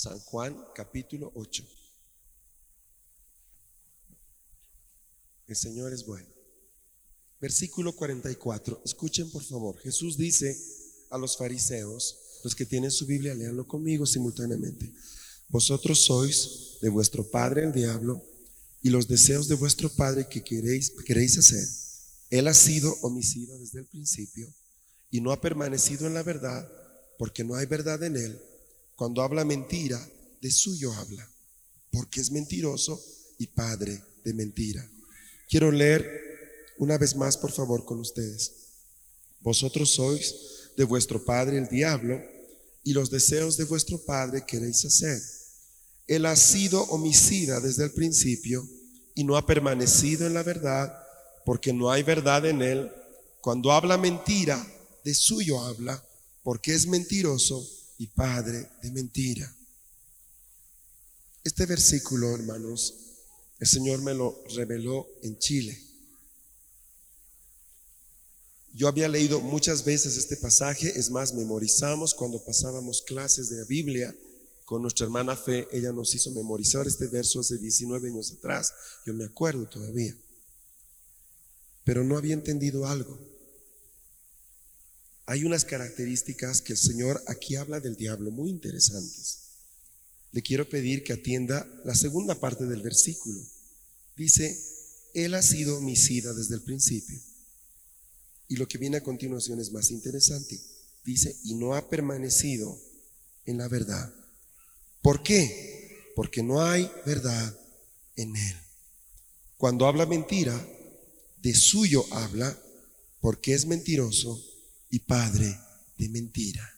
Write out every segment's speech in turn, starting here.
San Juan capítulo 8. El Señor es bueno. Versículo 44. Escuchen por favor. Jesús dice a los fariseos, los que tienen su Biblia, leanlo conmigo simultáneamente. Vosotros sois de vuestro padre el diablo y los deseos de vuestro padre que queréis, queréis hacer. Él ha sido homicida desde el principio y no ha permanecido en la verdad porque no hay verdad en él. Cuando habla mentira, de suyo habla, porque es mentiroso y padre de mentira. Quiero leer una vez más, por favor, con ustedes. Vosotros sois de vuestro padre el diablo, y los deseos de vuestro padre queréis hacer. Él ha sido homicida desde el principio y no ha permanecido en la verdad, porque no hay verdad en él. Cuando habla mentira, de suyo habla, porque es mentiroso y padre de mentira. Este versículo, hermanos, el Señor me lo reveló en Chile. Yo había leído muchas veces este pasaje, es más, memorizamos cuando pasábamos clases de la Biblia con nuestra hermana Fe, ella nos hizo memorizar este verso hace 19 años atrás, yo me acuerdo todavía, pero no había entendido algo. Hay unas características que el Señor aquí habla del diablo muy interesantes. Le quiero pedir que atienda la segunda parte del versículo. Dice, Él ha sido homicida desde el principio. Y lo que viene a continuación es más interesante. Dice, y no ha permanecido en la verdad. ¿Por qué? Porque no hay verdad en Él. Cuando habla mentira, de suyo habla, porque es mentiroso y padre de mentira.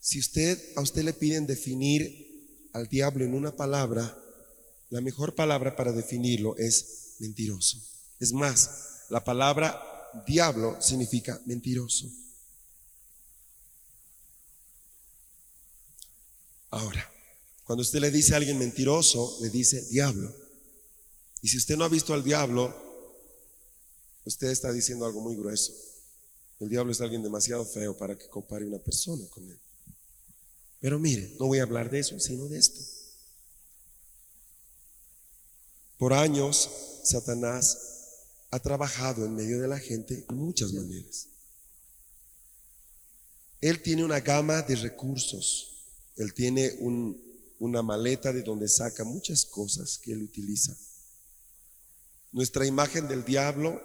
Si usted a usted le piden definir al diablo en una palabra, la mejor palabra para definirlo es mentiroso. Es más, la palabra diablo significa mentiroso. Ahora, cuando usted le dice a alguien mentiroso, le dice diablo. Y si usted no ha visto al diablo, usted está diciendo algo muy grueso. El diablo es alguien demasiado feo para que compare una persona con él. Pero mire, no voy a hablar de eso, sino de esto. Por años, Satanás ha trabajado en medio de la gente de muchas maneras. Él tiene una gama de recursos. Él tiene una maleta de donde saca muchas cosas que él utiliza. Nuestra imagen del diablo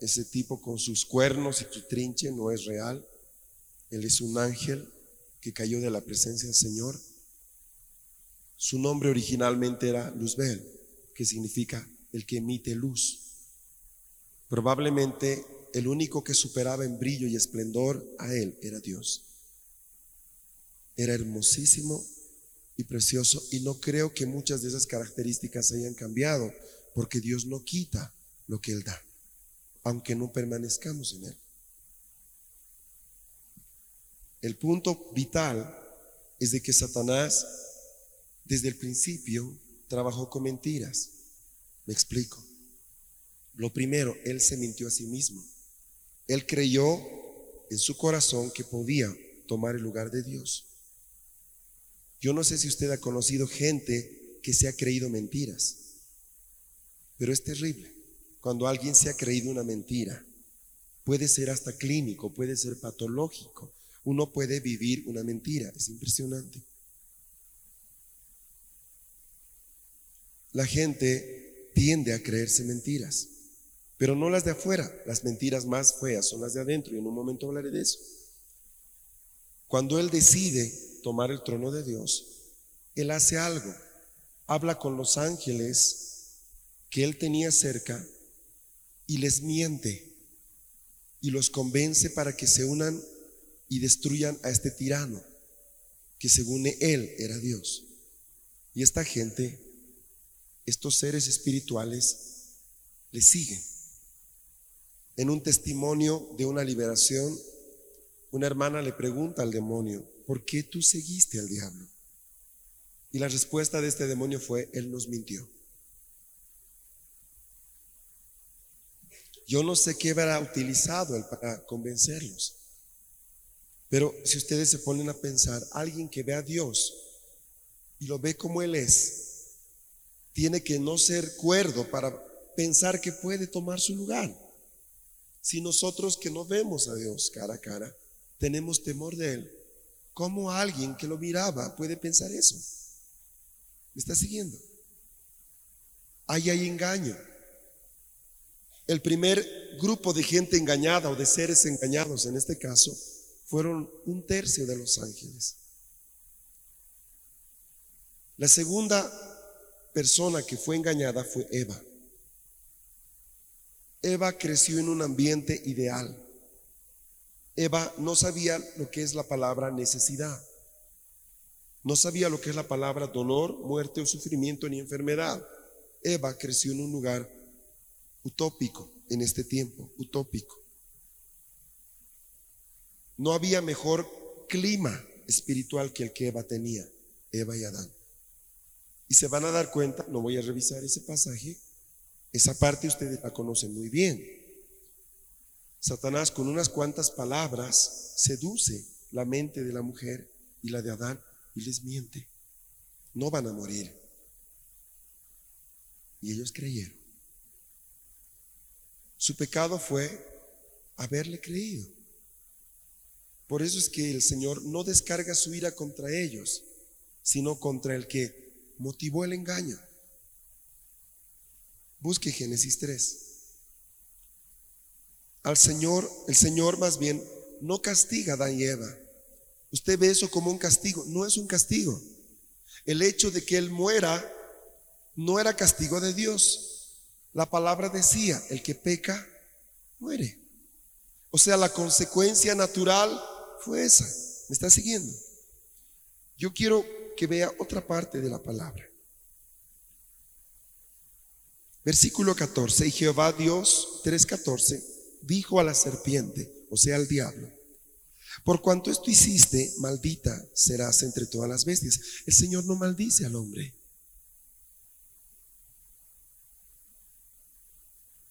ese tipo con sus cuernos y su trinche no es real. Él es un ángel que cayó de la presencia del Señor. Su nombre originalmente era Luzbel, que significa el que emite luz. Probablemente el único que superaba en brillo y esplendor a él era Dios. Era hermosísimo y precioso y no creo que muchas de esas características hayan cambiado porque Dios no quita lo que él da aunque no permanezcamos en Él. El punto vital es de que Satanás desde el principio trabajó con mentiras. Me explico. Lo primero, Él se mintió a sí mismo. Él creyó en su corazón que podía tomar el lugar de Dios. Yo no sé si usted ha conocido gente que se ha creído mentiras, pero es terrible cuando alguien se ha creído una mentira. Puede ser hasta clínico, puede ser patológico. Uno puede vivir una mentira, es impresionante. La gente tiende a creerse mentiras, pero no las de afuera. Las mentiras más feas son las de adentro y en un momento hablaré de eso. Cuando Él decide tomar el trono de Dios, Él hace algo. Habla con los ángeles que Él tenía cerca y les miente y los convence para que se unan y destruyan a este tirano, que según Él era Dios. Y esta gente, estos seres espirituales, le siguen. En un testimonio de una liberación, una hermana le pregunta al demonio, ¿por qué tú seguiste al diablo? Y la respuesta de este demonio fue, Él nos mintió. Yo no sé qué habrá utilizado él para convencerlos. Pero si ustedes se ponen a pensar, alguien que ve a Dios y lo ve como Él es, tiene que no ser cuerdo para pensar que puede tomar su lugar. Si nosotros que no vemos a Dios cara a cara, tenemos temor de Él, ¿cómo alguien que lo miraba puede pensar eso? ¿Me está siguiendo? Ahí hay engaño. El primer grupo de gente engañada o de seres engañados en este caso fueron un tercio de los ángeles. La segunda persona que fue engañada fue Eva. Eva creció en un ambiente ideal. Eva no sabía lo que es la palabra necesidad. No sabía lo que es la palabra dolor, muerte o sufrimiento ni enfermedad. Eva creció en un lugar utópico en este tiempo, utópico. No había mejor clima espiritual que el que Eva tenía, Eva y Adán. Y se van a dar cuenta, no voy a revisar ese pasaje, esa parte ustedes la conocen muy bien. Satanás con unas cuantas palabras seduce la mente de la mujer y la de Adán y les miente. No van a morir. Y ellos creyeron. Su pecado fue haberle creído. Por eso es que el Señor no descarga su ira contra ellos, sino contra el que motivó el engaño. Busque Génesis 3. Al Señor, el Señor más bien no castiga a Adán y Eva. Usted ve eso como un castigo. No es un castigo. El hecho de que Él muera no era castigo de Dios. La palabra decía, el que peca, muere. O sea, la consecuencia natural fue esa. ¿Me está siguiendo? Yo quiero que vea otra parte de la palabra. Versículo 14. Y Jehová Dios 3.14 dijo a la serpiente, o sea, al diablo, por cuanto esto hiciste, maldita serás entre todas las bestias. El Señor no maldice al hombre.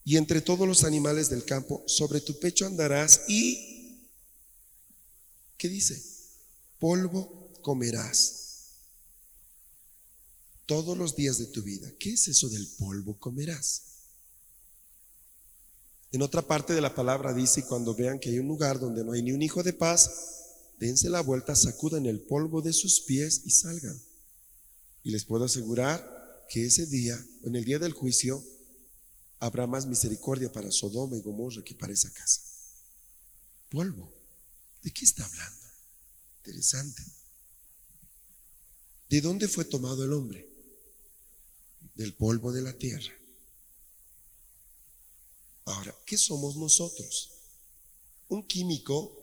Y entre todos los animales del campo, sobre tu pecho andarás y, ¿qué dice? Polvo comerás todos los días de tu vida. ¿Qué es eso del polvo comerás? En otra parte de la palabra dice, cuando vean que hay un lugar donde no hay ni un hijo de paz, dense la vuelta, sacudan el polvo de sus pies y salgan. Y les puedo asegurar que ese día, en el día del juicio, habrá más misericordia para Sodoma y Gomorra que para esa casa. Polvo. ¿De qué está hablando? Interesante. ¿De dónde fue tomado el hombre? Del polvo de la tierra. Ahora, ¿qué somos nosotros? Un químico,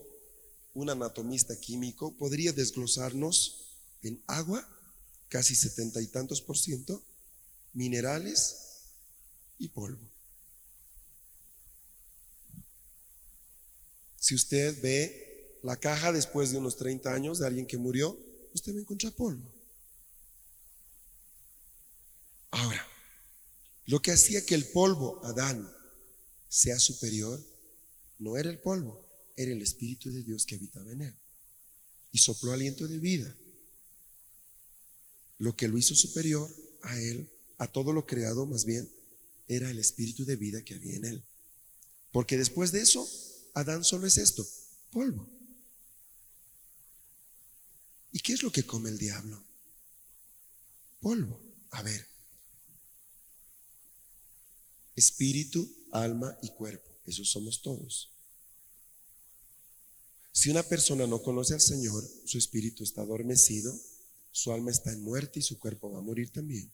un anatomista químico, podría desglosarnos en agua, casi setenta y tantos por ciento, minerales, y polvo. Si usted ve la caja después de unos 30 años de alguien que murió, usted va a encontrar polvo. Ahora, lo que hacía que el polvo, Adán, sea superior, no era el polvo, era el Espíritu de Dios que habitaba en él. Y sopló aliento de vida. Lo que lo hizo superior a él, a todo lo creado más bien, era el espíritu de vida que había en él. Porque después de eso, Adán solo es esto, polvo. ¿Y qué es lo que come el diablo? Polvo. A ver. Espíritu, alma y cuerpo. Esos somos todos. Si una persona no conoce al Señor, su espíritu está adormecido, su alma está en muerte y su cuerpo va a morir también.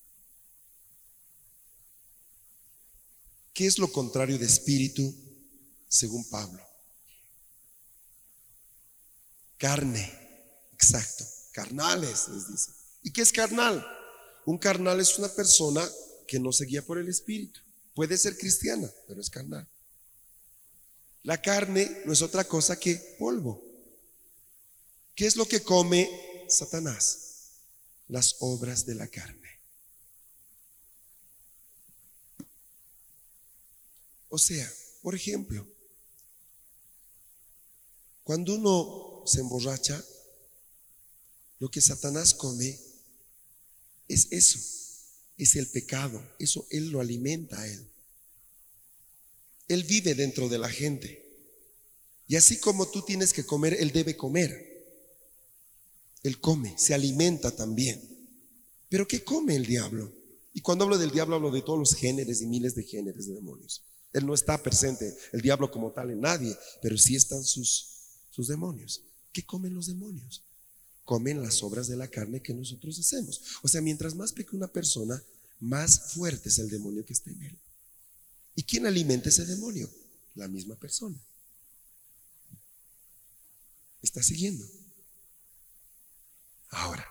¿Qué es lo contrario de espíritu según Pablo? Carne, exacto, carnales, les dice. ¿Y qué es carnal? Un carnal es una persona que no se guía por el espíritu. Puede ser cristiana, pero es carnal. La carne no es otra cosa que polvo. ¿Qué es lo que come Satanás? Las obras de la carne. O sea, por ejemplo, cuando uno se emborracha, lo que Satanás come es eso, es el pecado, eso él lo alimenta a él. Él vive dentro de la gente. Y así como tú tienes que comer, Él debe comer. Él come, se alimenta también. Pero ¿qué come el diablo? Y cuando hablo del diablo hablo de todos los géneros y miles de géneros de demonios. Él no está presente, el diablo como tal, en nadie, pero sí están sus, sus demonios. ¿Qué comen los demonios? Comen las obras de la carne que nosotros hacemos. O sea, mientras más peque una persona, más fuerte es el demonio que está en él. ¿Y quién alimenta ese demonio? La misma persona. ¿Está siguiendo? Ahora,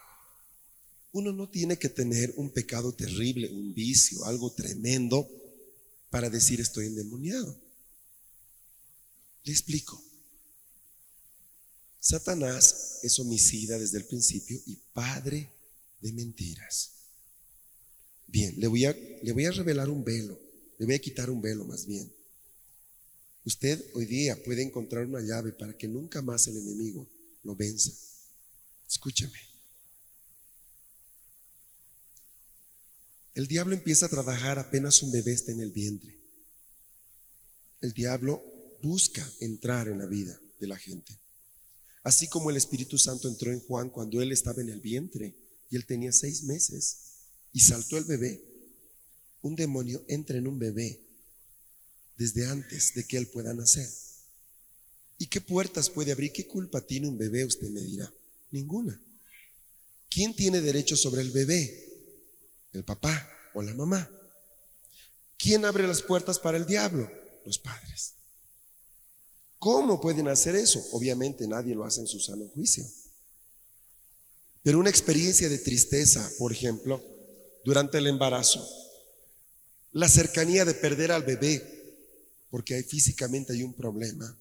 uno no tiene que tener un pecado terrible, un vicio, algo tremendo para decir estoy endemoniado. Le explico. Satanás es homicida desde el principio y padre de mentiras. Bien, le voy a, le voy a revelar un velo. Le voy a quitar un velo más bien. Usted hoy día puede encontrar una llave para que nunca más el enemigo lo venza. Escúchame. El diablo empieza a trabajar apenas un bebé está en el vientre. El diablo busca entrar en la vida de la gente. Así como el Espíritu Santo entró en Juan cuando él estaba en el vientre y él tenía seis meses y saltó el bebé un demonio entra en un bebé desde antes de que él pueda nacer. ¿Y qué puertas puede abrir? ¿Qué culpa tiene un bebé? Usted me dirá. Ninguna. ¿Quién tiene derecho sobre el bebé? ¿El papá o la mamá? ¿Quién abre las puertas para el diablo? Los padres. ¿Cómo pueden hacer eso? Obviamente nadie lo hace en su sano juicio. Pero una experiencia de tristeza, por ejemplo, durante el embarazo, la cercanía de perder al bebé, porque hay, físicamente hay un problema.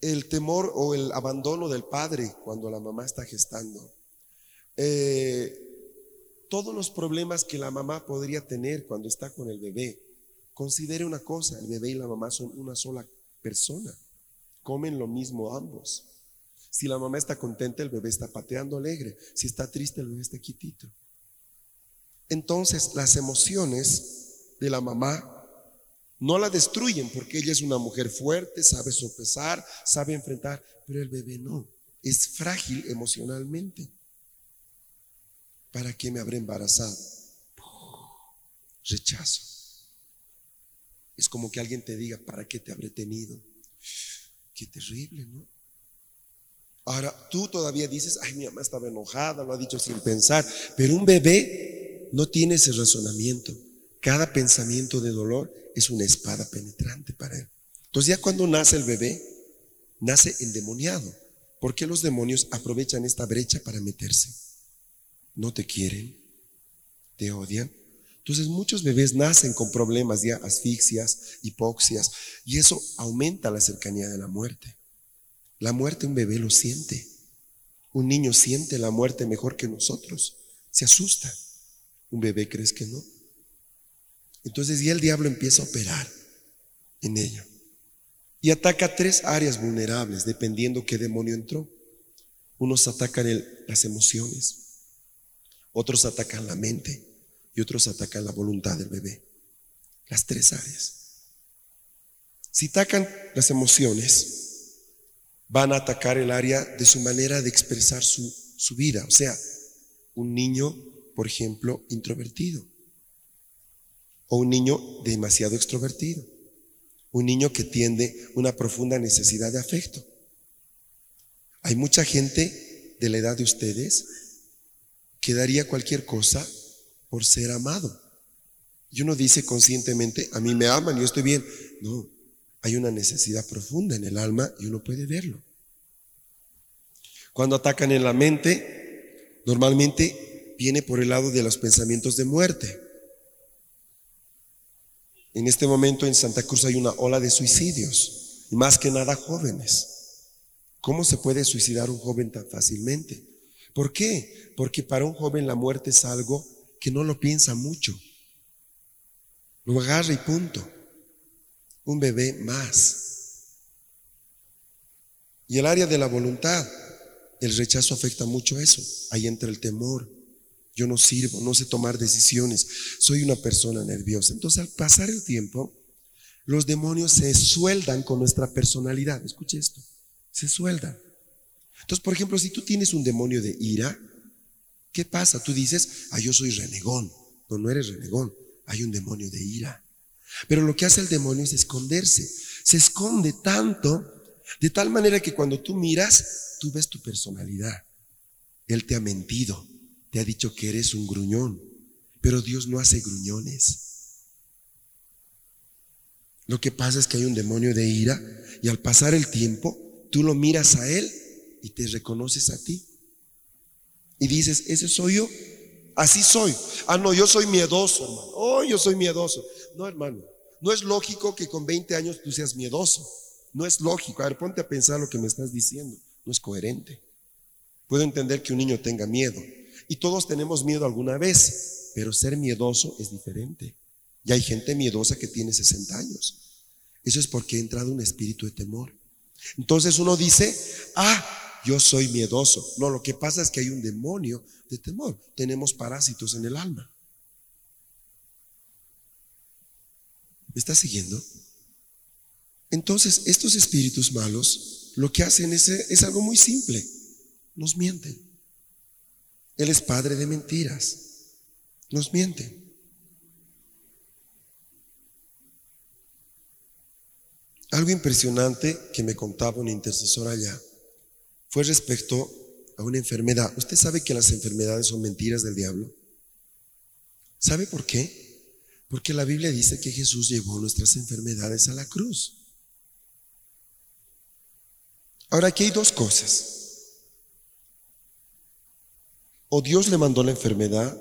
El temor o el abandono del padre cuando la mamá está gestando. Eh, todos los problemas que la mamá podría tener cuando está con el bebé. Considere una cosa, el bebé y la mamá son una sola persona. Comen lo mismo ambos. Si la mamá está contenta, el bebé está pateando alegre. Si está triste, el bebé está quitito. Entonces las emociones de la mamá no la destruyen porque ella es una mujer fuerte, sabe sopesar, sabe enfrentar, pero el bebé no, es frágil emocionalmente. ¿Para qué me habré embarazado? Rechazo. Es como que alguien te diga, ¿para qué te habré tenido? Qué terrible, ¿no? Ahora, tú todavía dices, ay, mi mamá estaba enojada, lo ha dicho sin pensar, pero un bebé no tiene ese razonamiento. Cada pensamiento de dolor es una espada penetrante para él. Entonces ya cuando nace el bebé, nace endemoniado. ¿Por qué los demonios aprovechan esta brecha para meterse? No te quieren, te odian. Entonces muchos bebés nacen con problemas de asfixias, hipoxias, y eso aumenta la cercanía de la muerte. La muerte un bebé lo siente. Un niño siente la muerte mejor que nosotros. Se asusta. ¿Un bebé crees que no? Entonces ya el diablo empieza a operar en ello. Y ataca tres áreas vulnerables, dependiendo qué demonio entró. Unos atacan las emociones, otros atacan la mente y otros atacan la voluntad del bebé. Las tres áreas. Si atacan las emociones, van a atacar el área de su manera de expresar su, su vida. O sea, un niño por ejemplo, introvertido. O un niño demasiado extrovertido. Un niño que tiende una profunda necesidad de afecto. Hay mucha gente de la edad de ustedes que daría cualquier cosa por ser amado. Y uno dice conscientemente, a mí me aman, yo estoy bien. No, hay una necesidad profunda en el alma y uno puede verlo. Cuando atacan en la mente, normalmente viene por el lado de los pensamientos de muerte. En este momento en Santa Cruz hay una ola de suicidios, y más que nada jóvenes. ¿Cómo se puede suicidar un joven tan fácilmente? ¿Por qué? Porque para un joven la muerte es algo que no lo piensa mucho. Lo agarra y punto. Un bebé más. Y el área de la voluntad, el rechazo afecta mucho eso. Ahí entra el temor. Yo no sirvo, no sé tomar decisiones, soy una persona nerviosa. Entonces al pasar el tiempo, los demonios se sueldan con nuestra personalidad. Escuche esto, se sueldan. Entonces, por ejemplo, si tú tienes un demonio de ira, ¿qué pasa? Tú dices, ah, yo soy renegón. No, no eres renegón, hay un demonio de ira. Pero lo que hace el demonio es esconderse. Se esconde tanto, de tal manera que cuando tú miras, tú ves tu personalidad. Él te ha mentido, te ha dicho que eres un gruñón, pero Dios no hace gruñones. Lo que pasa es que hay un demonio de ira y al pasar el tiempo, tú lo miras a Él y te reconoces a ti. Y dices, ese soy yo, así soy. Ah, no, yo soy miedoso, hermano. Oh, yo soy miedoso. No, hermano, no es lógico que con 20 años tú seas miedoso. No es lógico. A ver, ponte a pensar lo que me estás diciendo. No es coherente. Puedo entender que un niño tenga miedo, y todos tenemos miedo alguna vez, pero ser miedoso es diferente. Y hay gente miedosa que tiene 60 años. Eso es porque ha entrado un espíritu de temor. Entonces uno dice, ah, yo soy miedoso. No, lo que pasa es que hay un demonio de temor. Tenemos parásitos en el alma. ¿Me está siguiendo? Entonces, estos espíritus malos lo que hacen es, es algo muy simple. Nos mienten. Él es padre de mentiras. Nos miente. Algo impresionante que me contaba un intercesor allá fue respecto a una enfermedad. ¿Usted sabe que las enfermedades son mentiras del diablo? ¿Sabe por qué? Porque la Biblia dice que Jesús llevó nuestras enfermedades a la cruz. Ahora aquí hay dos cosas. O Dios le mandó la enfermedad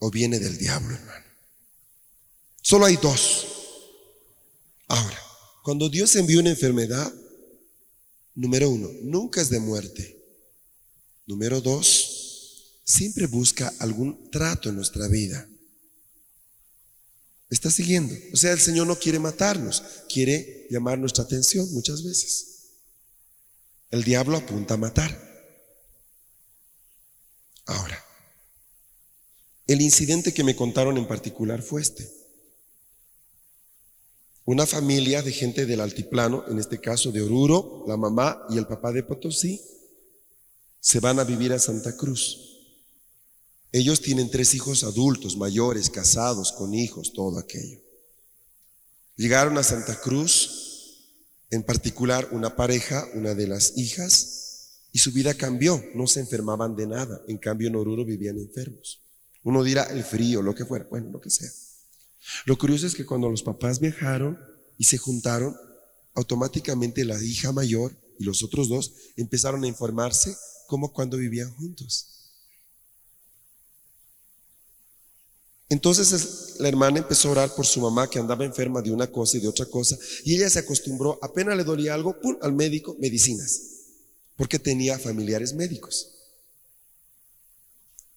o viene del diablo, hermano. Solo hay dos. Ahora, cuando Dios envía una enfermedad, número uno, nunca es de muerte. Número dos, siempre busca algún trato en nuestra vida. ¿Está siguiendo? O sea, el Señor no quiere matarnos, quiere llamar nuestra atención muchas veces. El diablo apunta a matar. Ahora, el incidente que me contaron en particular fue este. Una familia de gente del altiplano, en este caso de Oruro, la mamá y el papá de Potosí, se van a vivir a Santa Cruz. Ellos tienen tres hijos adultos, mayores, casados, con hijos, todo aquello. Llegaron a Santa Cruz, en particular una pareja, una de las hijas, y su vida cambió, no se enfermaban de nada. En cambio en Oruro vivían enfermos. Uno dirá el frío, lo que fuera, bueno, lo que sea. Lo curioso es que cuando los papás viajaron y se juntaron, automáticamente la hija mayor y los otros dos empezaron a informarse como cuando vivían juntos. Entonces la hermana empezó a orar por su mamá que andaba enferma de una cosa y de otra cosa, y ella se acostumbró, apenas le dolía algo, ¡pum!, al médico, medicinas porque tenía familiares médicos.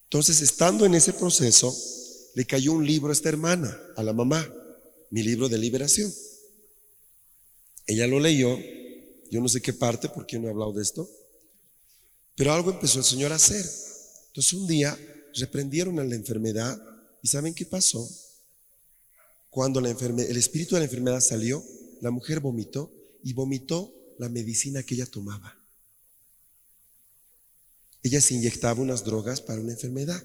Entonces, estando en ese proceso, le cayó un libro a esta hermana, a la mamá, mi libro de liberación. Ella lo leyó, yo no sé qué parte, porque no he hablado de esto, pero algo empezó el Señor a hacer. Entonces un día reprendieron a la enfermedad y ¿saben qué pasó? Cuando la el espíritu de la enfermedad salió, la mujer vomitó y vomitó la medicina que ella tomaba. Ella se inyectaba unas drogas para una enfermedad.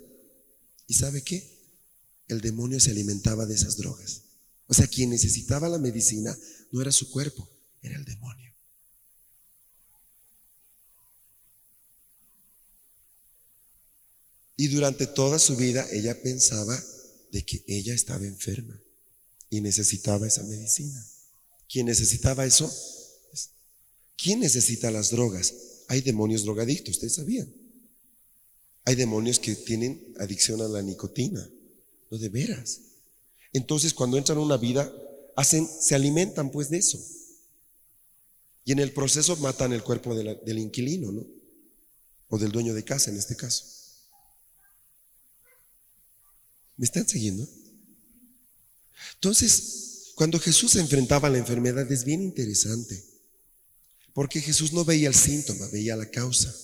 ¿Y sabe qué? el demonio se alimentaba de esas drogas. O sea, quien necesitaba la medicina no era su cuerpo, era el demonio. Y durante toda su vida ella pensaba de que ella estaba enferma y necesitaba esa medicina. ¿Quién necesitaba eso? ¿Quién necesita las drogas? Hay demonios drogadictos, ustedes sabían. Hay demonios que tienen adicción a la nicotina no de veras. Entonces, cuando entran a una vida, hacen, se alimentan pues de eso. Y en el proceso matan el cuerpo del inquilino, ¿no? O del dueño de casa en este caso. ¿Me están siguiendo? Entonces, cuando Jesús se enfrentaba a la enfermedad es bien interesante, porque Jesús no veía el síntoma, veía la causa.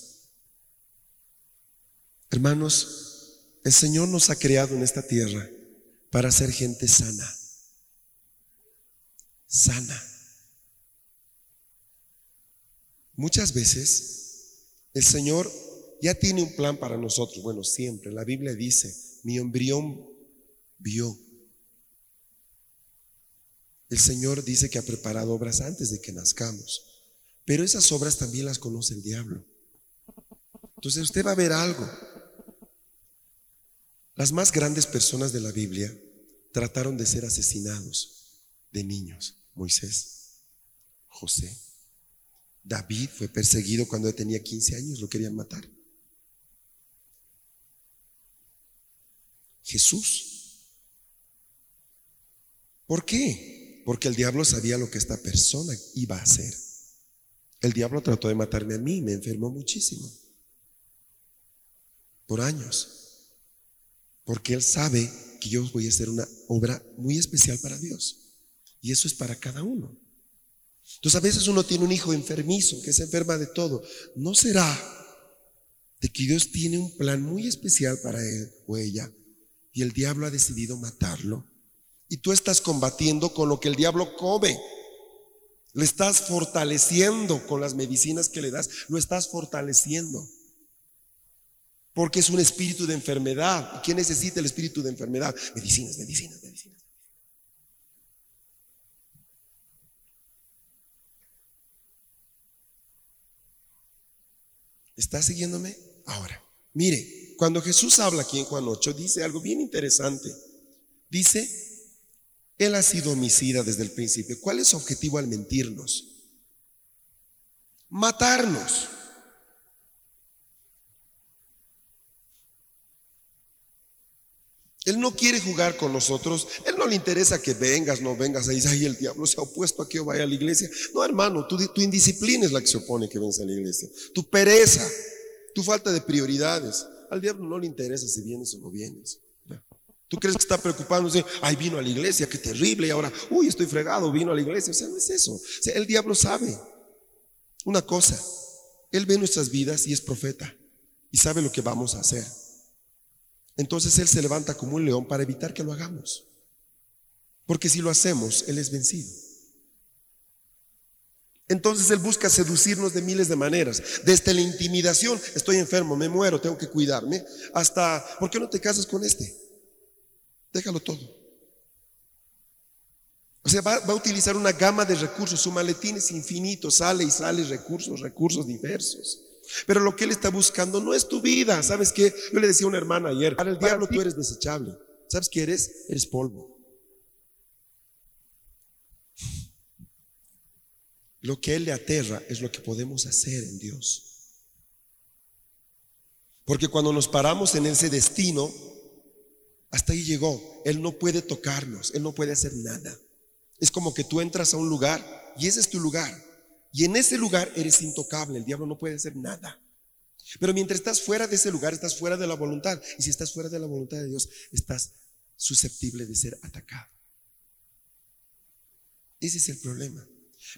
Hermanos, el Señor nos ha creado en esta tierra para ser gente sana, sana. Muchas veces el Señor ya tiene un plan para nosotros. Bueno, siempre. La Biblia dice, mi embrión vio. El Señor dice que ha preparado obras antes de que nazcamos. Pero esas obras también las conoce el diablo. Entonces usted va a ver algo. Las más grandes personas de la Biblia trataron de ser asesinados de niños. Moisés, José, David fue perseguido cuando tenía 15 años, lo querían matar. Jesús. ¿Por qué? Porque el diablo sabía lo que esta persona iba a hacer. El diablo trató de matarme a mí, me enfermó muchísimo. Por años. Porque él sabe que yo voy a hacer una obra muy especial para Dios. Y eso es para cada uno. Entonces a veces uno tiene un hijo enfermizo que se enferma de todo. ¿No será de que Dios tiene un plan muy especial para él o ella y el diablo ha decidido matarlo? Y tú estás combatiendo con lo que el diablo come. Le estás fortaleciendo con las medicinas que le das, lo estás fortaleciendo. Porque es un espíritu de enfermedad. ¿Y quién necesita el espíritu de enfermedad? Medicinas, medicinas, medicinas. ¿Está siguiéndome? Ahora, mire, cuando Jesús habla aquí en Juan 8, dice algo bien interesante. Dice, Él ha sido homicida desde el principio. ¿Cuál es su objetivo al mentirnos? Matarnos. Él no quiere jugar con nosotros. Él no le interesa que vengas, no vengas. Ahí dice, ay, el diablo se ha opuesto a que yo vaya a la iglesia. No, hermano, tu, indisciplina es la que se opone que vengas a la iglesia. Tu pereza, tu falta de prioridades. Al diablo no le interesa si vienes o no vienes. ¿Tú crees que está preocupándose? Ay, vino a la iglesia, qué terrible. Y ahora, uy, estoy fregado, vino a la iglesia. O sea, no es eso. el diablo sabe una cosa. Él ve nuestras vidas y es profeta. Y sabe lo que vamos a hacer. Entonces Él se levanta como un león para evitar que lo hagamos. Porque si lo hacemos, Él es vencido. Entonces Él busca seducirnos de miles de maneras. Desde la intimidación, estoy enfermo, me muero, tengo que cuidarme, hasta, ¿por qué no te casas con este? Déjalo todo. O sea, va, va, a utilizar una gama de recursos, su maletín es infinito, sale y sale recursos, recursos diversos. Pero lo que Él está buscando no es tu vida. ¿Sabes qué? Yo le decía a una hermana ayer, para el diablo tú eres desechable. ¿Sabes qué eres? Eres polvo. Lo que Él le aterra es lo que podemos hacer en Dios. Porque cuando nos paramos en ese destino, hasta ahí llegó. Él no puede tocarnos, Él no puede hacer nada. Es como que tú entras a un lugar y ese es tu lugar. Y en ese lugar eres intocable, el diablo no puede hacer nada. Pero mientras estás fuera de ese lugar, estás fuera de la voluntad. Y si estás fuera de la voluntad de Dios, estás susceptible de ser atacado. Ese es el problema.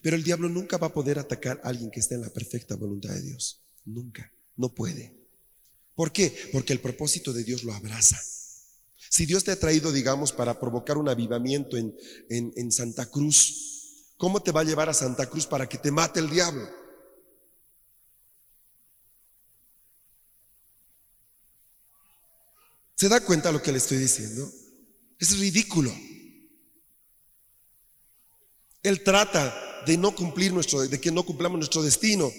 Pero el diablo nunca va a poder atacar a alguien que esté en la perfecta voluntad de Dios. Nunca. No puede. ¿Por qué? Porque el propósito de Dios lo abraza. Si Dios te ha traído, digamos, para provocar un avivamiento en, en, en Santa Cruz, ¿Cómo te va a llevar a Santa Cruz para que te mate el diablo? ¿Se da cuenta lo que le estoy diciendo? Es ridículo. Él trata de no cumplir nuestro, de que no cumplamos nuestro destino.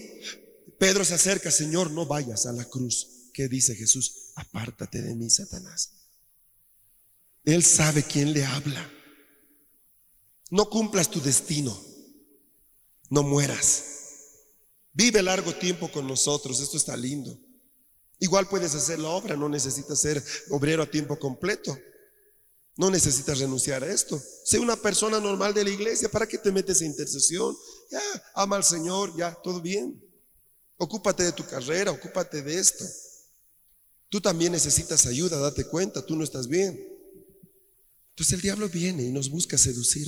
Pedro se acerca, Señor, no vayas a la cruz. ¿Qué dice Jesús? apártate de mí, Satanás. Él sabe quién le habla. No cumplas tu destino. No mueras. Vive largo tiempo con nosotros. Esto está lindo. Igual puedes hacer la obra. No necesitas ser obrero a tiempo completo. No necesitas renunciar a esto. Sé una persona normal de la iglesia. ¿Para qué te metes en intercesión? Ya, ama al Señor, ya, todo bien. Ocúpate de tu carrera, ocúpate de esto. Tú también necesitas ayuda, date cuenta, tú no estás bien. Entonces el diablo viene y nos busca seducir.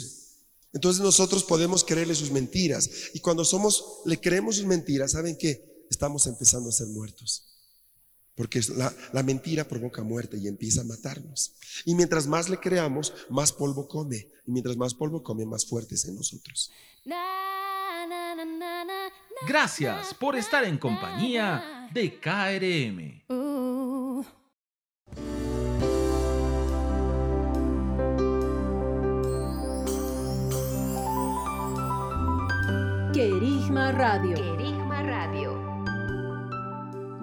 Entonces nosotros podemos creerle sus mentiras. Y cuando somos, le creemos sus mentiras, ¿saben qué? Estamos empezando a ser muertos. Porque la, la, mentira provoca muerte y empieza a matarnos. Y mientras más le creamos, más polvo come. Y mientras más polvo come, más fuerte es en nosotros. Gracias por estar en compañía de KRM. Querigma Radio. Querigma Radio.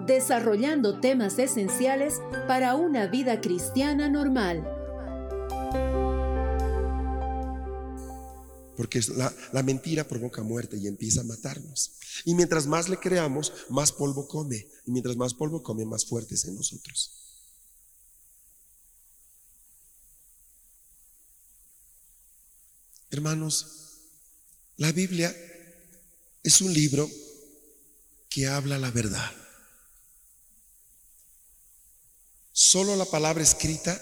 Desarrollando temas esenciales para una vida cristiana normal. Porque la, la, mentira provoca muerte y empieza a matarnos. Y mientras más le creamos, más polvo come. Y mientras más polvo come, más fuerte es en nosotros. Hermanos, la Biblia es un libro que habla la verdad. Solo la palabra escrita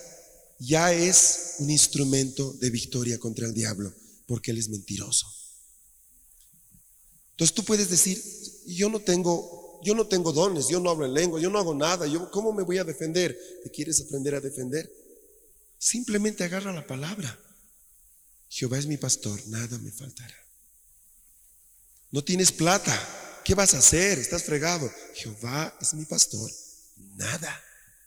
ya es un instrumento de victoria contra el diablo, porque él es mentiroso. Entonces tú puedes decir, yo no tengo, yo no tengo dones, yo no hablo en lengua, yo no hago nada, yo cómo me voy a defender? ¿Te quieres aprender a defender? Simplemente agarra la palabra. Jehová es mi pastor, nada me faltará. No tienes plata. ¿Qué vas a hacer? Estás fregado. Jehová es mi pastor. Nada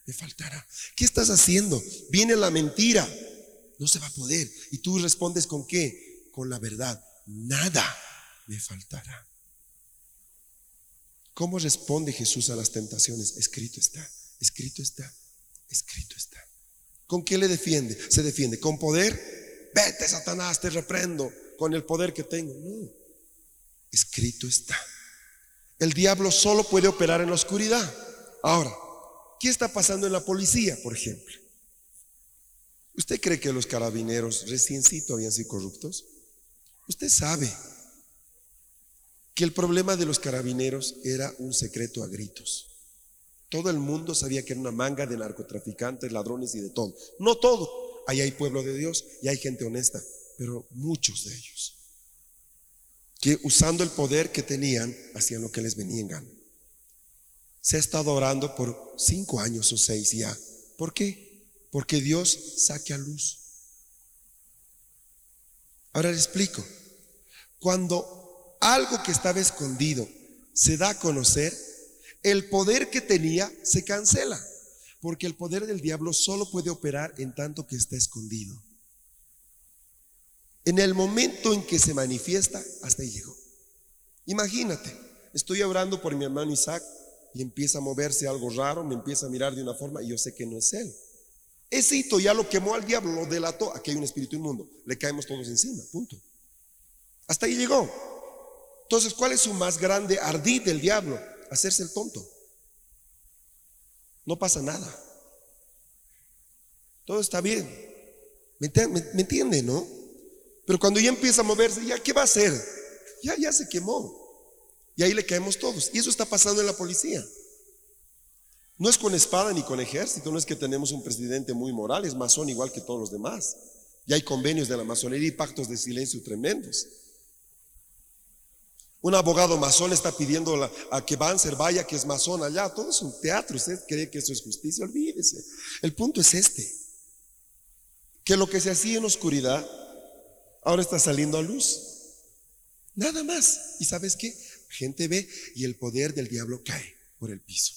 me faltará. ¿Qué estás haciendo? Viene la mentira. No se va a poder. Y tú respondes con qué? Con la verdad. Nada me faltará. ¿Cómo responde Jesús a las tentaciones? Escrito está, escrito está, escrito está. ¿Con qué le defiende? Se defiende con poder. Vete, Satanás, te reprendo con el poder que tengo. No. Escrito está. El diablo solo puede operar en la oscuridad. Ahora, ¿qué está pasando en la policía, por ejemplo? ¿Usted cree que los carabineros reciencito habían sido corruptos? Usted sabe que el problema de los carabineros era un secreto a gritos. Todo el mundo sabía que era una manga de narcotraficantes, ladrones y de todo. No todo. Ahí hay pueblo de Dios y hay gente honesta, pero muchos de ellos que usando el poder que tenían, hacían lo que les venía en gana. Se ha estado orando por cinco años o seis ya. ¿Por qué? Porque Dios saque a luz. Ahora le explico. Cuando algo que estaba escondido se da a conocer, el poder que tenía se cancela. Porque el poder del diablo solo puede operar en tanto que está escondido. En el momento en que se manifiesta, hasta ahí llegó. Imagínate, estoy orando por mi hermano Isaac y empieza a moverse algo raro, me empieza a mirar de una forma y yo sé que no es él. Ese hito ya lo quemó al diablo, lo delató. Aquí hay un espíritu inmundo, le caemos todos encima, punto. Hasta ahí llegó. Entonces, ¿cuál es su más grande ardid del diablo? Hacerse el tonto. No pasa nada. Todo está bien. ¿Me, entiende, no? Pero cuando ya empieza a moverse, ¿ya qué va a hacer? Ya, ya se quemó. Y ahí le caemos todos. Y eso está pasando en la policía. No es con espada ni con ejército, no es que tenemos un presidente muy moral, es masón igual que todos los demás. Y hay convenios de la masonería y pactos de silencio tremendos. Un abogado masón está pidiendo a que Banzer vaya, que es masón allá. Todo es un teatro. ¿Usted cree que eso es justicia? Olvídese. El punto es este: que lo que se hacía en oscuridad ahora está saliendo a luz. Nada más. ¿Y sabes qué? Gente ve y el poder del diablo cae por el piso.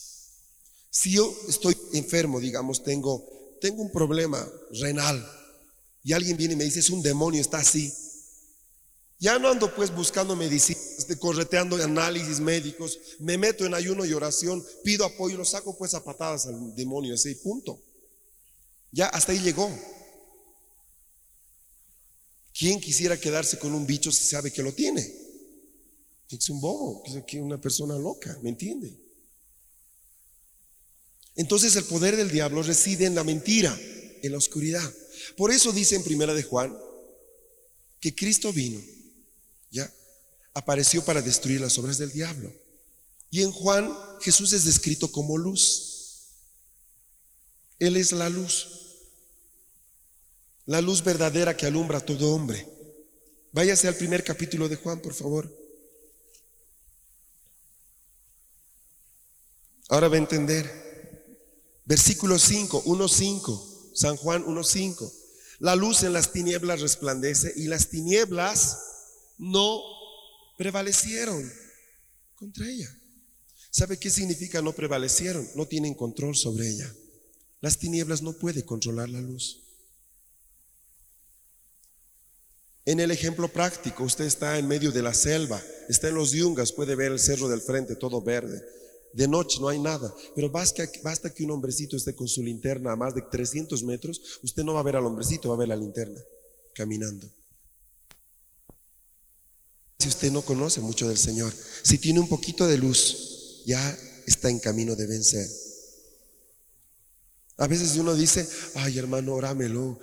Si yo estoy enfermo, digamos, tengo, tengo un problema renal y alguien viene y me dice, es un demonio, está así. Ya no ando pues buscando medicinas, de correteando análisis médicos, me meto en ayuno y oración, pido apoyo, lo saco pues a patadas al demonio, ese punto. Ya hasta ahí llegó. ¿Quién quisiera quedarse con un bicho si sabe que lo tiene? Es un bobo, es una persona loca, ¿me entiende? Entonces el poder del diablo reside en la mentira, en la oscuridad. Por eso dice en primera de Juan que Cristo vino, ya, apareció para destruir las obras del diablo. Y en Juan Jesús es descrito como luz. Él es la luz. La luz verdadera que alumbra a todo hombre. Váyase al primer capítulo de Juan, por favor. Ahora va a entender. Versículo 5, 1.5, San Juan 1.5. La luz en las tinieblas resplandece y las tinieblas no prevalecieron contra ella. ¿Sabe qué significa no prevalecieron? No tienen control sobre ella. Las tinieblas no pueden controlar la luz. En el ejemplo práctico, usted está en medio de la selva, está en los yungas, puede ver el cerro del frente todo verde. De noche no hay nada, pero basta, que un hombrecito esté con su linterna a más de 300 metros, usted no va a ver al hombrecito, va a ver la linterna caminando. Si usted no conoce mucho del Señor, si tiene un poquito de luz, ya está en camino de vencer. A veces uno dice, ay hermano, orámelo.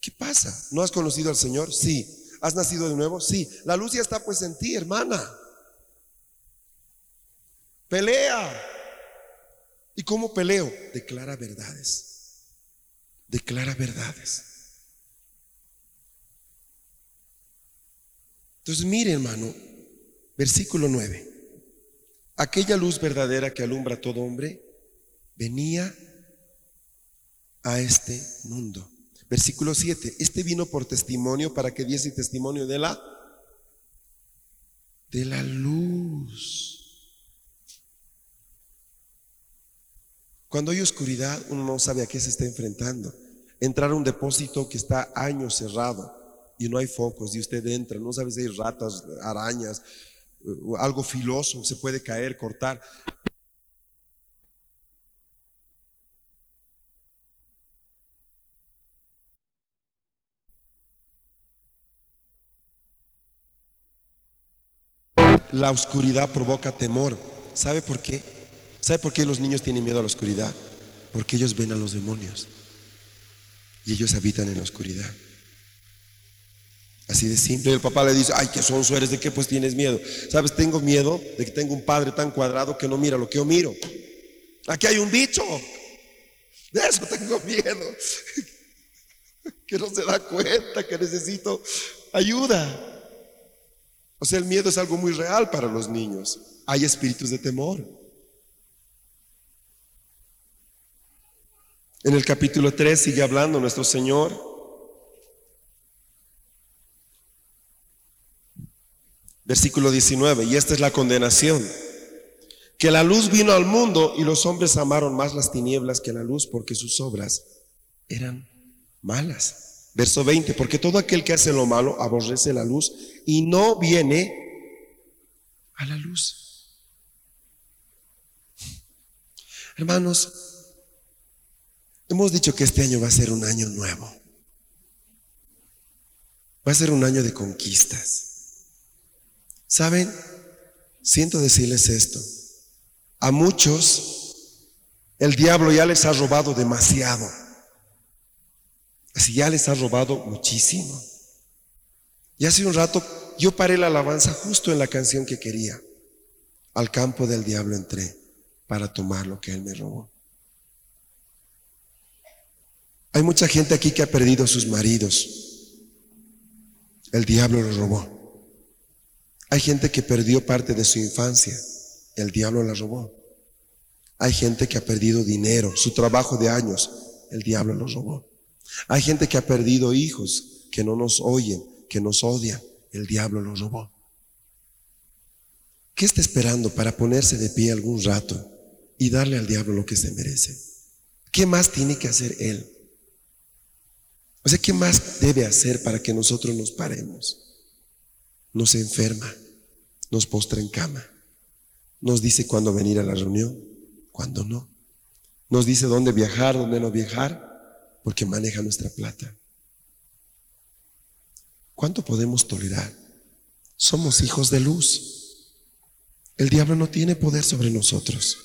¿Qué pasa? ¿No has conocido al Señor? Sí. ¿Has nacido de nuevo? Sí. La luz ya está pues en ti, hermana. Pelea. ¿Y cómo peleo? Declara verdades. Declara verdades. Entonces mire hermano, versículo 9. Aquella luz verdadera que alumbra a todo hombre venía a este mundo. Versículo 7. Este vino por testimonio para que diese testimonio de la de la luz. Cuando hay oscuridad, uno no sabe a qué se está enfrentando. Entrar a un depósito que está años cerrado y no hay focos y usted entra, no sabe si hay ratas, arañas, algo filoso, se puede caer, cortar. La oscuridad provoca temor. ¿Sabe por qué? ¿Sabe por qué los niños tienen miedo a la oscuridad? Porque ellos ven a los demonios y ellos habitan en la oscuridad. Así de simple. El papá le dice, ay, que son eres, ¿de qué pues tienes miedo? Sabes, tengo miedo de que tengo un padre tan cuadrado que no mira lo que yo miro. Aquí hay un bicho. De eso tengo miedo. que no se da cuenta que necesito ayuda. O sea, el miedo es algo muy real para los niños. Hay espíritus de temor. En el capítulo 3 sigue hablando nuestro Señor. Versículo 19, y esta es la condenación, que la luz vino al mundo y los hombres amaron más las tinieblas que la luz porque sus obras eran malas. Verso 20, porque todo aquel que hace lo malo aborrece la luz y no viene a la luz. Hermanos, Hemos dicho que este año va a ser un año nuevo. Va a ser un año de conquistas. ¿Saben? Siento decirles esto. A muchos el diablo ya les ha robado demasiado. Así ya les ha robado muchísimo. Y hace un rato yo paré la alabanza justo en la canción que quería. Al campo del diablo entré para tomar lo que él me robó. Hay mucha gente aquí que ha perdido sus maridos. El diablo lo robó. Hay gente que perdió parte de su infancia. El diablo la robó. Hay gente que ha perdido dinero, su trabajo de años. El diablo lo robó. Hay gente que ha perdido hijos que no nos oyen, que nos odian. El diablo lo robó. ¿Qué está esperando para ponerse de pie algún rato y darle al diablo lo que se merece? ¿Qué más tiene que hacer él? O sea, ¿qué más debe hacer para que nosotros nos paremos? nos enferma, nos postra en cama, nos dice cuándo venir a la reunión, cuándo no, nos dice dónde viajar, dónde no viajar, porque maneja nuestra plata. ¿Cuánto podemos tolerar? Somos hijos de luz. El diablo no tiene poder sobre nosotros.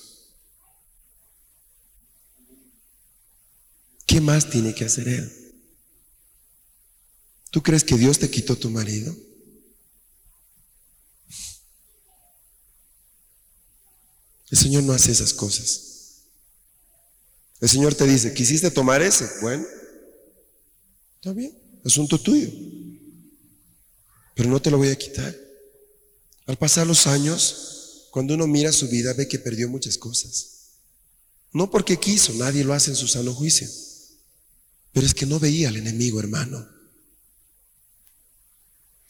¿Qué más tiene que hacer él? ¿Tú crees que Dios te quitó tu marido? El Señor no hace esas cosas. El Señor te dice, ¿quisiste tomar ese? Bueno, está bien, asunto tuyo. Pero no te lo voy a quitar. Al pasar los años, cuando uno mira su vida, ve que perdió muchas cosas. No porque quiso, nadie lo hace en su sano juicio. Pero es que no veía al enemigo, hermano.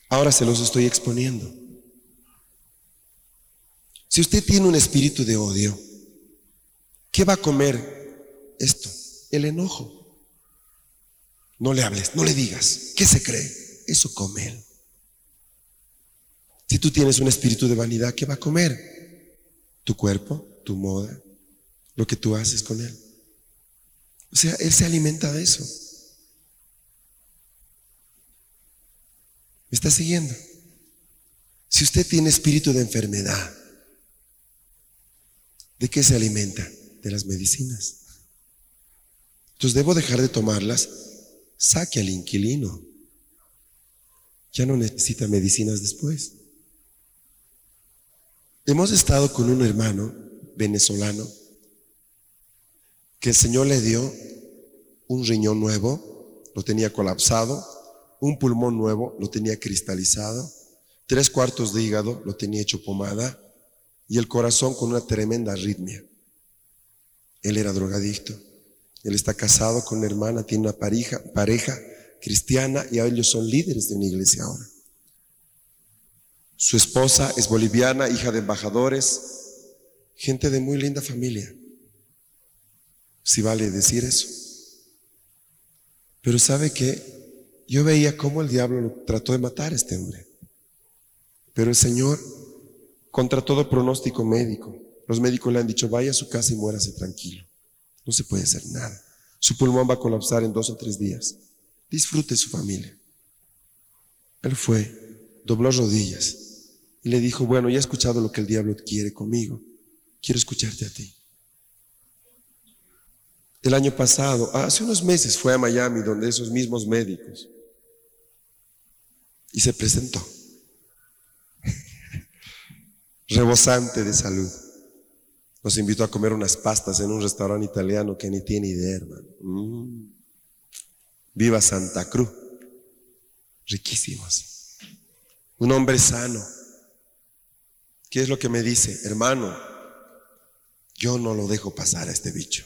Ahora se los estoy exponiendo. Si usted tiene un espíritu de odio, ¿qué va a comer esto? El enojo. No le hables, no le digas. ¿Qué se cree? Eso come él. Si tú tienes un espíritu de vanidad, ¿qué va a comer? Tu cuerpo, tu moda, lo que tú haces con él. O sea, él se alimenta de eso. ¿Me está siguiendo? Si usted tiene espíritu de enfermedad, ¿De qué se alimenta? De las medicinas. Entonces debo dejar de tomarlas. Saque al inquilino. Ya no necesita medicinas después. Hemos estado con un hermano venezolano que el Señor le dio un riñón nuevo, lo tenía colapsado, un pulmón nuevo, lo tenía cristalizado, tres cuartos de hígado, lo tenía hecho pomada, y el corazón con una tremenda arritmia. Él era drogadicto. Él está casado con una hermana, tiene una pareja, pareja cristiana y ellos son líderes de una iglesia ahora. Su esposa es boliviana, hija de embajadores, gente de muy linda familia. Si vale decir eso. Pero sabe que yo veía cómo el diablo trató de matar a este hombre. Pero el Señor contra todo pronóstico médico. Los médicos le han dicho, vaya a su casa y muérase tranquilo. No se puede hacer nada. Su pulmón va a colapsar en dos o tres días. Disfrute su familia. Él fue, dobló rodillas y le dijo, bueno, ya he escuchado lo que el diablo quiere conmigo. Quiero escucharte a ti. El año pasado, hace unos meses, fue a Miami donde esos mismos médicos y se presentó rebosante de salud. Nos invitó a comer unas pastas en un restaurante italiano que ni tiene idea, hermano. Mm. Viva Santa Cruz. Riquísimos. Un hombre sano. ¿Qué es lo que me dice? Hermano, yo no lo dejo pasar a este bicho.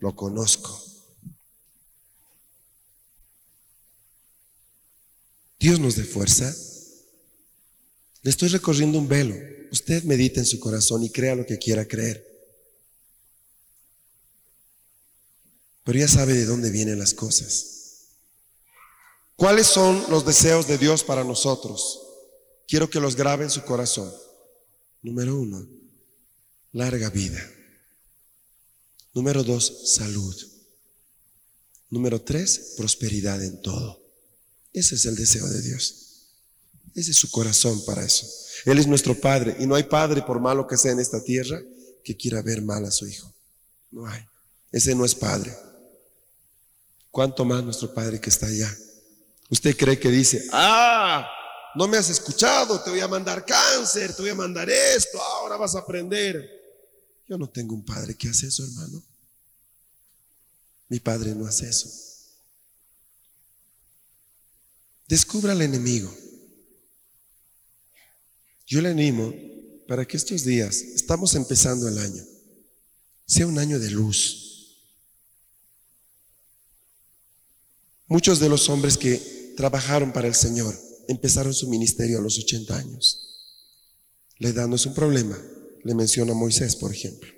Lo conozco. Dios nos dé fuerza. Le estoy recorriendo un velo. Usted medita en su corazón y crea lo que quiera creer. Pero ya sabe de dónde vienen las cosas. ¿Cuáles son los deseos de Dios para nosotros? Quiero que los grabe en su corazón. Número uno, larga vida. Número dos, salud. Número tres, prosperidad en todo. Ese es el deseo de Dios. Ese es su corazón para eso. Él es nuestro Padre y no hay Padre, por malo que sea en esta tierra, que quiera ver mal a su Hijo. No hay. Ese no es Padre. ¿Cuánto más nuestro Padre que está allá? Usted cree que dice, ah, no me has escuchado, te voy a mandar cáncer, te voy a mandar esto, ahora vas a aprender. Yo no tengo un Padre que hace eso, hermano. Mi Padre no hace eso. Descubra al enemigo. Yo le animo para que estos días, estamos empezando el año, sea un año de luz. Muchos de los hombres que trabajaron para el Señor empezaron su ministerio a los 80 años. La edad no es un problema. Le menciono a Moisés, por ejemplo.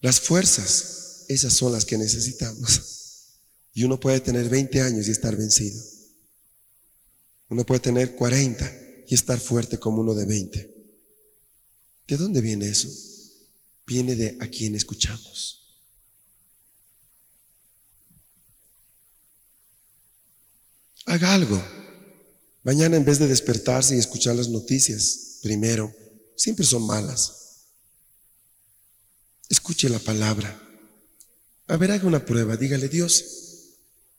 Las fuerzas, esas son las que necesitamos. Y uno puede tener 20 años y estar vencido. Uno puede tener 40 y estar fuerte como uno de 20. ¿De dónde viene eso? Viene de a quien escuchamos. Haga algo. Mañana en vez de despertarse y escuchar las noticias, primero, siempre son malas. Escuche la palabra. A ver, haga una prueba. Dígale, Dios,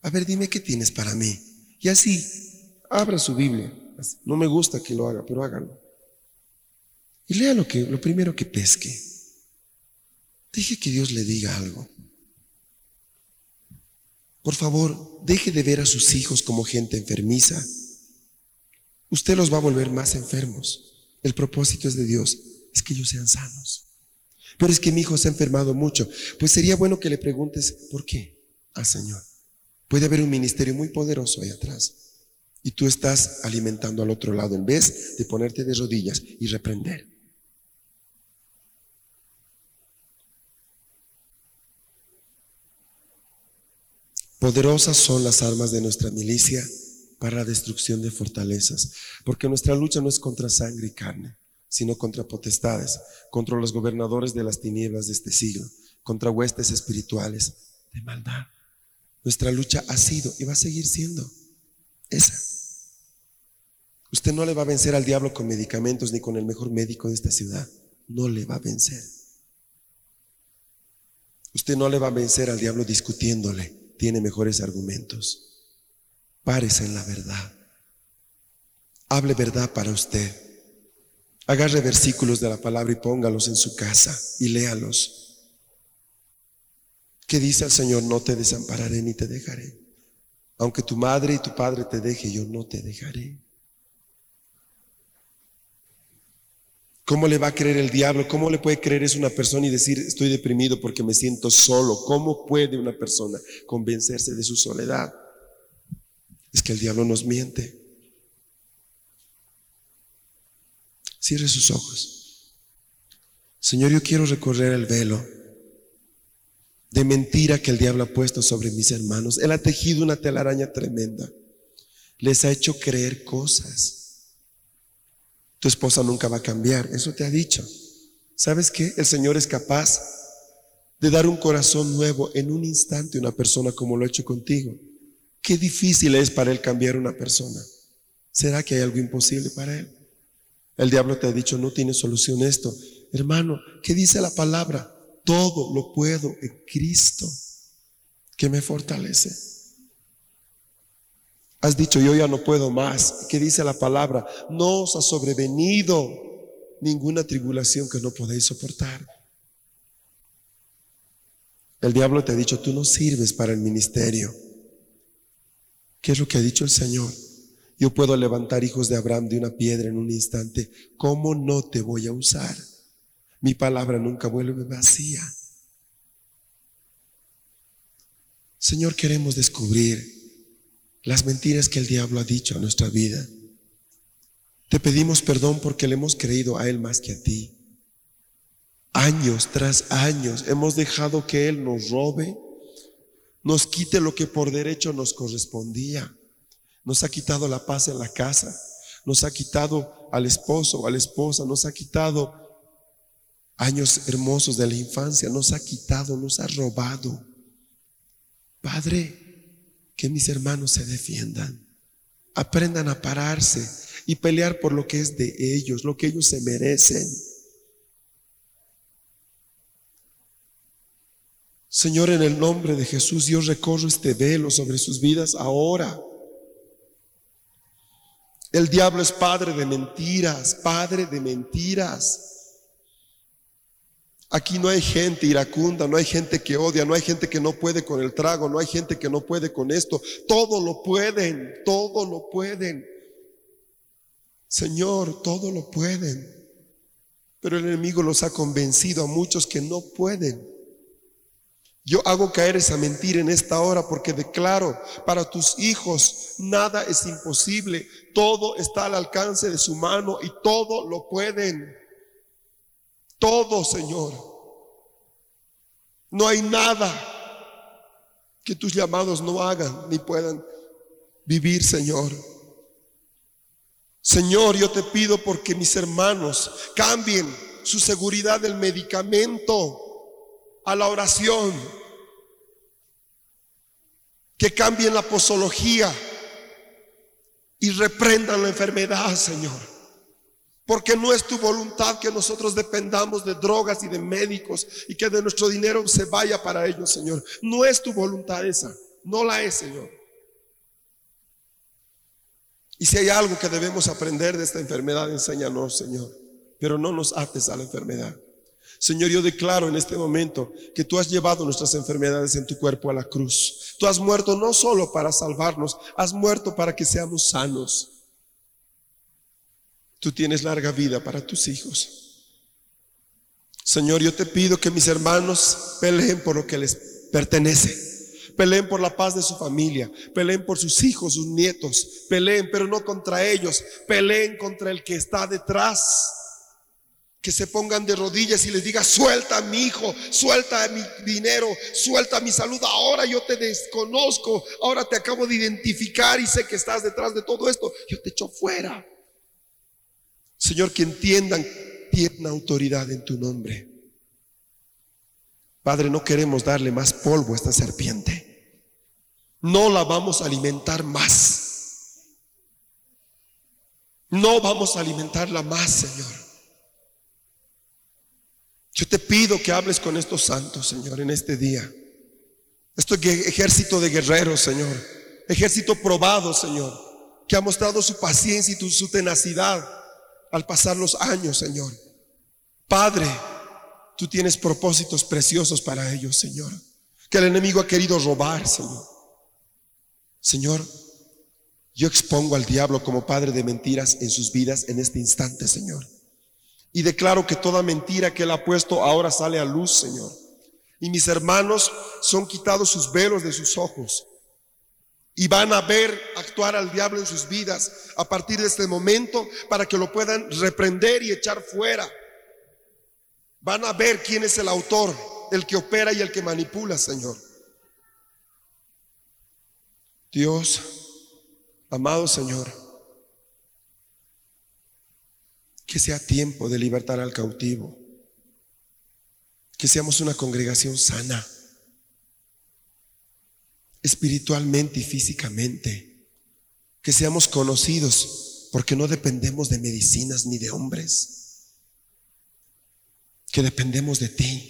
a ver, dime qué tienes para mí. Y así, abra su Biblia. No me gusta que lo haga, pero hágalo. Y lea lo, que, lo primero que pesque. Deje que Dios le diga algo. Por favor, deje de ver a sus hijos como gente enfermiza. Usted los va a volver más enfermos. El propósito es de Dios, es que ellos sean sanos. Pero es que mi hijo se ha enfermado mucho. Pues sería bueno que le preguntes, ¿por qué? Al Señor. Puede haber un ministerio muy poderoso ahí atrás. Y tú estás alimentando al otro lado en vez de ponerte de rodillas y reprender. Poderosas son las armas de nuestra milicia para la destrucción de fortalezas, porque nuestra lucha no es contra sangre y carne, sino contra potestades, contra los gobernadores de las tinieblas de este siglo, contra huestes espirituales de maldad. Nuestra lucha ha sido y va a seguir siendo esa. Usted no le va a vencer al diablo con medicamentos ni con el mejor médico de esta ciudad. No le va a vencer. Usted no le va a vencer al diablo discutiéndole tiene mejores argumentos. Párese en la verdad. Hable verdad para usted. Agarre versículos de la palabra y póngalos en su casa y léalos. ¿Qué dice el Señor? No te desampararé ni te dejaré. Aunque tu madre y tu padre te deje, yo no te dejaré. ¿Cómo le va a creer el diablo? ¿Cómo le puede creer es una persona y decir estoy deprimido porque me siento solo? ¿Cómo puede una persona convencerse de su soledad? Es que el diablo nos miente. Cierre sus ojos. Señor, yo quiero recorrer el velo de mentira que el diablo ha puesto sobre mis hermanos. Él ha tejido una telaraña tremenda. Les ha hecho creer cosas tu esposa nunca va a cambiar. Eso te ha dicho. ¿Sabes qué? El Señor es capaz de dar un corazón nuevo en un instante a una persona como lo ha hecho contigo. Qué difícil es para Él cambiar una persona. ¿Será que hay algo imposible para Él? El diablo te ha dicho, no tiene solución esto. Hermano, ¿qué dice la palabra? Todo lo puedo en Cristo que me fortalece. Has dicho, yo ya no puedo más. ¿Qué dice la palabra? No os ha sobrevenido ninguna tribulación que no podéis soportar. El diablo te ha dicho, tú no sirves para el ministerio. ¿Qué es lo que ha dicho el Señor? Yo puedo levantar hijos de Abraham de una piedra en un instante. ¿Cómo no te voy a usar? Mi palabra nunca vuelve vacía. Señor, queremos descubrir las mentiras que el diablo ha dicho a nuestra vida. Te pedimos perdón porque le hemos creído a Él más que a ti. Años tras años hemos dejado que Él nos robe, nos quite lo que por derecho nos correspondía. Nos ha quitado la paz en la casa, nos ha quitado al esposo o a la esposa, nos ha quitado años hermosos de la infancia, nos ha quitado, nos ha robado. Padre, que mis hermanos se defiendan, aprendan a pararse y pelear por lo que es de ellos, lo que ellos se merecen. Señor, en el nombre de Jesús, yo recorro este velo sobre sus vidas ahora. El diablo es padre de mentiras, padre de mentiras. Aquí no hay gente iracunda, no hay gente que odia, no hay gente que no puede con el trago, no hay gente que no puede con esto. Todo lo pueden, todo lo pueden. Señor, todo lo pueden. Pero el enemigo los ha convencido a muchos que no pueden. Yo hago caer esa mentira en esta hora porque declaro, para tus hijos nada es imposible, todo está al alcance de su mano y todo lo pueden. Todo, Señor. No hay nada que tus llamados no hagan ni puedan vivir, Señor. Señor, yo te pido porque mis hermanos cambien su seguridad del medicamento a la oración, que cambien la posología y reprendan la enfermedad, Señor. Porque no es tu voluntad que nosotros dependamos de drogas y de médicos y que de nuestro dinero se vaya para ellos, Señor. No es tu voluntad esa, no la es, Señor. Y si hay algo que debemos aprender de esta enfermedad, enséñanos, Señor. Pero no nos ates a la enfermedad. Señor, yo declaro en este momento que tú has llevado nuestras enfermedades en tu cuerpo a la cruz. Tú has muerto no solo para salvarnos, has muerto para que seamos sanos. Tú tienes larga vida para tus hijos. Señor, yo te pido que mis hermanos peleen por lo que les pertenece. Peleen por la paz de su familia, peleen por sus hijos, sus nietos, peleen, pero no contra ellos, peleen contra el que está detrás. Que se pongan de rodillas y les diga, suelta a mi hijo, suelta mi dinero, suelta mi salud. Ahora yo te desconozco, ahora te acabo de identificar y sé que estás detrás de todo esto. Yo te echo fuera. Señor, que entiendan, tiene autoridad en tu nombre. Padre, no queremos darle más polvo a esta serpiente. No la vamos a alimentar más. No vamos a alimentarla más, Señor. Yo te pido que hables con estos santos, Señor, en este día. Este ejército de guerreros, Señor. Ejército probado, Señor, que ha mostrado su paciencia y su tenacidad al pasar los años, Señor. Padre, tú tienes propósitos preciosos para ellos, Señor. Que el enemigo ha querido robar, Señor. Señor, yo expongo al diablo como padre de mentiras en sus vidas en este instante, Señor. Y declaro que toda mentira que él ha puesto ahora sale a luz, Señor. Y mis hermanos son quitados sus velos de sus ojos y van a ver actuar al diablo en sus vidas a partir de este momento para que lo puedan reprender y echar fuera. Van a ver quién es el autor, el que opera y el que manipula, Señor. Dios, amado Señor, que sea tiempo de libertar al cautivo, que seamos una congregación sana espiritualmente y físicamente. Que seamos conocidos porque no dependemos de medicinas ni de hombres. Que dependemos de ti.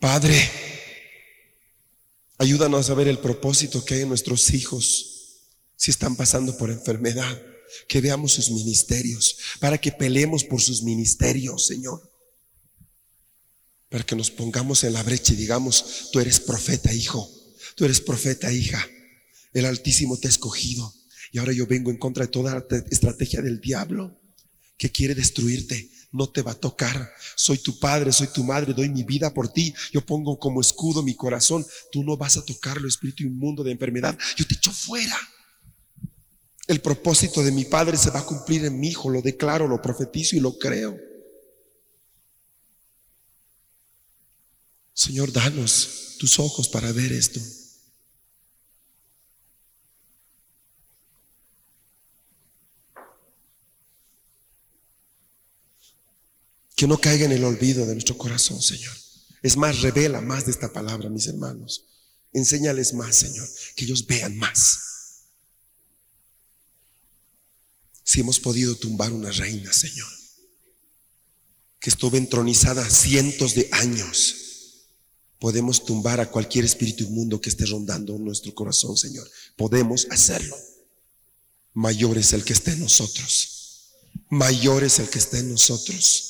Padre, ayúdanos a ver el propósito que hay en nuestros hijos si están pasando por enfermedad. Que veamos sus ministerios, para que peleemos por sus ministerios, Señor para que nos pongamos en la brecha y digamos, tú eres profeta, hijo, tú eres profeta, hija, el Altísimo te ha escogido y ahora yo vengo en contra de toda estrategia del diablo que quiere destruirte. No te va a tocar. Soy tu padre, soy tu madre, doy mi vida por ti. Yo pongo como escudo mi corazón. Tú no vas a tocarlo, espíritu inmundo de enfermedad. Yo te echo fuera. El propósito de mi padre se va a cumplir en mi hijo. Lo declaro, lo profetizo y lo creo. Señor, danos tus ojos para ver esto. Que no caiga en el olvido de nuestro corazón, Señor. Es más, revela más de esta palabra, mis hermanos. Enséñales más, Señor, que ellos vean más. Si hemos podido tumbar una reina, Señor, que estuvo entronizada cientos de años Podemos tumbar a cualquier espíritu inmundo que esté rondando nuestro corazón, Señor. Podemos hacerlo. Mayor es el que esté en nosotros. Mayor es el que está en nosotros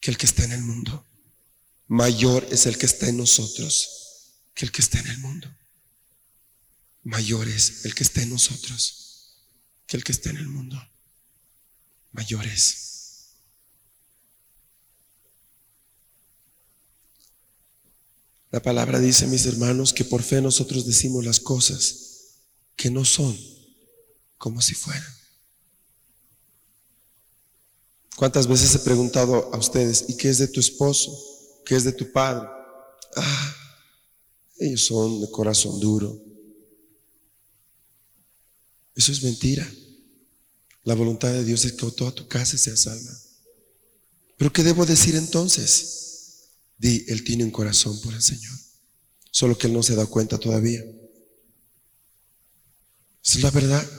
que el que está en el mundo. Mayor es el que está en nosotros que el que está en el mundo. Mayor es el que está en nosotros que el que está en el mundo. Mayores. La palabra dice, mis hermanos, que por fe nosotros decimos las cosas que no son como si fueran. ¿Cuántas veces he preguntado a ustedes, ¿y qué es de tu esposo? ¿Qué es de tu padre? Ah, ellos son de corazón duro. Eso es mentira. La voluntad de Dios es que toda tu casa sea salva. Pero ¿qué debo decir entonces? Di, Él tiene un corazón por el Señor. Solo que Él no se da cuenta todavía. Esa es la verdad.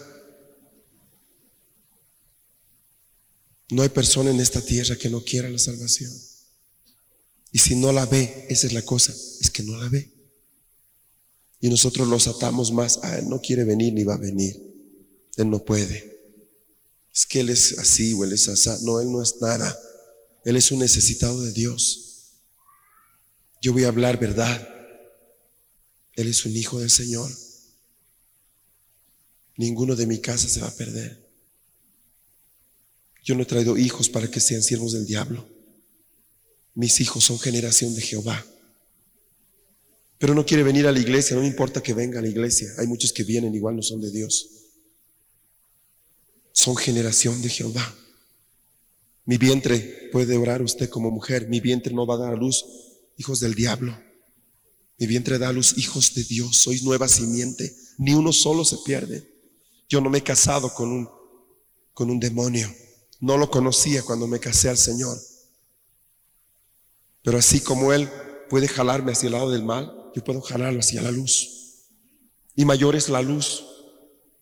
No hay persona en esta tierra que no quiera la salvación. Y si no la ve, esa es la cosa, es que no la ve. Y nosotros los atamos más, a Él no quiere venir ni va a venir. Él no puede. Es que Él es así o Él es así. No, Él no es nada. Él es un necesitado de Dios. Yo voy a hablar verdad. Él es un hijo del Señor. Ninguno de mi casa se va a perder. Yo no he traído hijos para que sean siervos del diablo. Mis hijos son generación de Jehová. Pero no quiere venir a la iglesia, no me importa que venga a la iglesia. Hay muchos que vienen, igual no son de Dios. Son generación de Jehová. Mi vientre puede orar usted como mujer. Mi vientre no va a dar a luz hijos del diablo. Mi vientre da a luz hijos de Dios. Sois nueva simiente. Ni uno solo se pierde. Yo no me he casado con un, con un demonio. No lo conocía cuando me casé al Señor. Pero así como Él puede jalarme hacia el lado del mal, yo puedo jalarlo hacia la luz. Y mayor es la luz.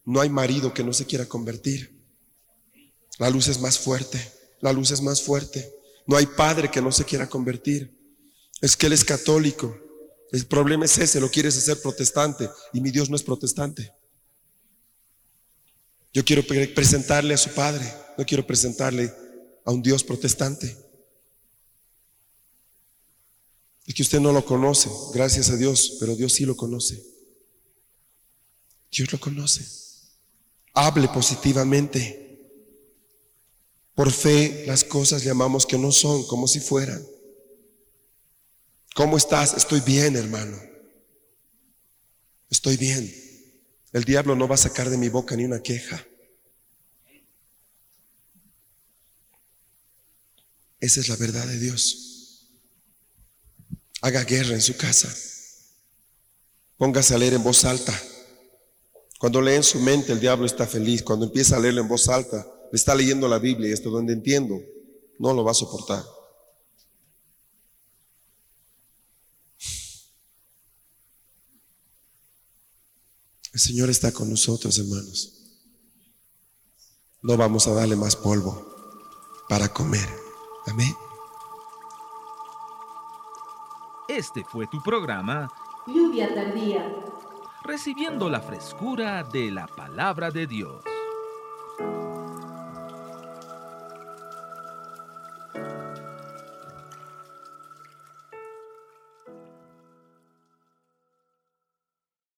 No hay marido que no se quiera convertir. La luz es más fuerte. La luz es más fuerte. No hay padre que no se quiera convertir. Es que Él es católico. El problema es ese, lo quieres hacer protestante y mi Dios no es protestante. Yo quiero presentarle a su Padre, no quiero presentarle a un Dios protestante. Es que usted no lo conoce, gracias a Dios, pero Dios sí lo conoce. Dios lo conoce. Hable positivamente. Por fe las cosas llamamos que no son como si fueran. ¿Cómo estás? Estoy bien, hermano. Estoy bien. El diablo no va a sacar de mi boca ni una queja. Esa es la verdad de Dios. Haga guerra en su casa. Póngase a leer en voz alta. Cuando lee en su mente, el diablo está feliz. Cuando empieza a leerlo en voz alta, está leyendo la Biblia y esto donde entiendo, no lo va a soportar. El Señor está con nosotros, hermanos. No vamos a darle más polvo para comer. Amén. Este fue tu programa Lluvia tardía. Recibiendo la frescura de la palabra de Dios.